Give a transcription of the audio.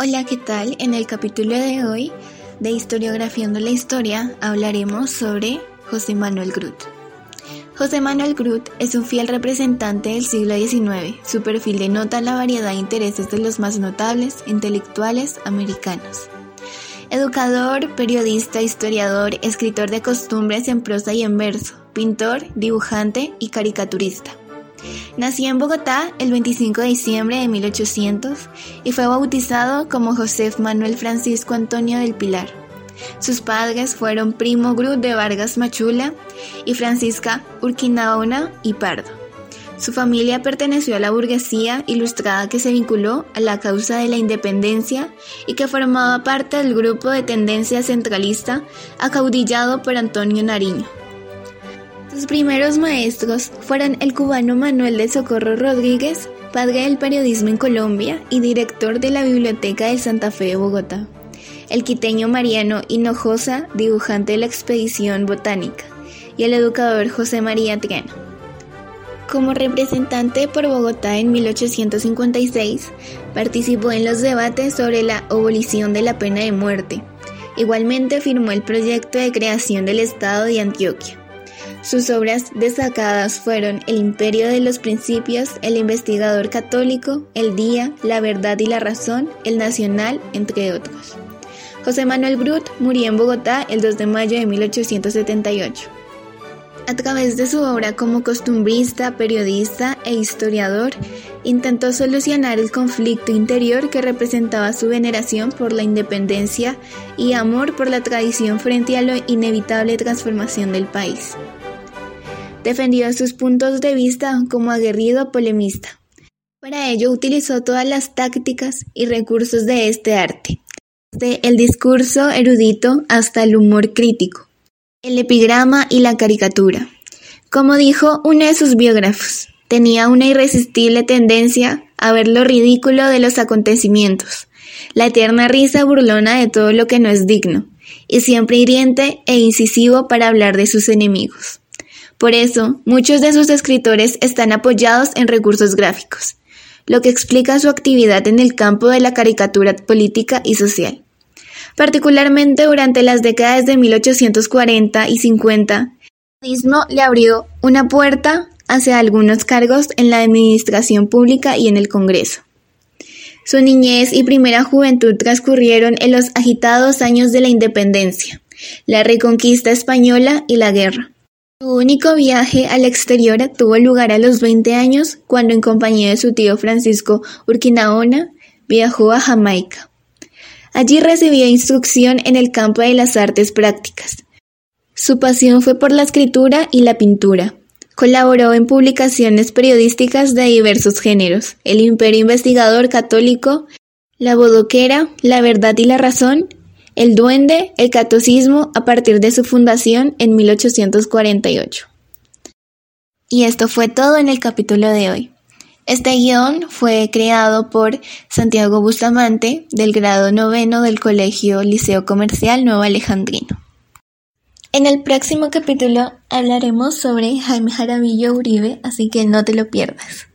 Hola, ¿qué tal? En el capítulo de hoy de Historiografiando la Historia hablaremos sobre José Manuel Groot. José Manuel Groot es un fiel representante del siglo XIX. Su perfil denota la variedad de intereses de los más notables intelectuales americanos. Educador, periodista, historiador, escritor de costumbres en prosa y en verso, pintor, dibujante y caricaturista. Nació en Bogotá el 25 de diciembre de 1800 y fue bautizado como José Manuel Francisco Antonio del Pilar. Sus padres fueron Primo Groot de Vargas Machula y Francisca Urquinaona y Pardo. Su familia perteneció a la burguesía ilustrada que se vinculó a la causa de la independencia y que formaba parte del grupo de tendencia centralista acaudillado por Antonio Nariño. Sus primeros maestros fueron el cubano Manuel de Socorro Rodríguez, padre del periodismo en Colombia y director de la Biblioteca de Santa Fe de Bogotá, el quiteño Mariano Hinojosa, dibujante de la expedición botánica, y el educador José María Triana. Como representante por Bogotá en 1856, participó en los debates sobre la abolición de la pena de muerte. Igualmente firmó el proyecto de creación del Estado de Antioquia. Sus obras destacadas fueron El imperio de los principios, El investigador católico, El día, La verdad y la razón, El nacional, entre otros. José Manuel Brut murió en Bogotá el 2 de mayo de 1878. A través de su obra como costumbrista, periodista e historiador, intentó solucionar el conflicto interior que representaba su veneración por la independencia y amor por la tradición frente a la inevitable transformación del país defendió sus puntos de vista como aguerrido polemista. Para ello utilizó todas las tácticas y recursos de este arte, desde el discurso erudito hasta el humor crítico, el epigrama y la caricatura. Como dijo uno de sus biógrafos, tenía una irresistible tendencia a ver lo ridículo de los acontecimientos, la eterna risa burlona de todo lo que no es digno, y siempre hiriente e incisivo para hablar de sus enemigos. Por eso, muchos de sus escritores están apoyados en recursos gráficos, lo que explica su actividad en el campo de la caricatura política y social. Particularmente durante las décadas de 1840 y 50, el le abrió una puerta hacia algunos cargos en la administración pública y en el Congreso. Su niñez y primera juventud transcurrieron en los agitados años de la independencia, la reconquista española y la guerra. Su único viaje al exterior tuvo lugar a los 20 años cuando en compañía de su tío Francisco Urquinaona viajó a Jamaica. Allí recibió instrucción en el campo de las artes prácticas. Su pasión fue por la escritura y la pintura. Colaboró en publicaciones periodísticas de diversos géneros, El Imperio Investigador Católico, La Bodoquera, La Verdad y la Razón el Duende, el catolicismo a partir de su fundación en 1848. Y esto fue todo en el capítulo de hoy. Este guion fue creado por Santiago Bustamante del grado noveno del Colegio Liceo Comercial Nuevo Alejandrino. En el próximo capítulo hablaremos sobre Jaime Jaramillo Uribe, así que no te lo pierdas.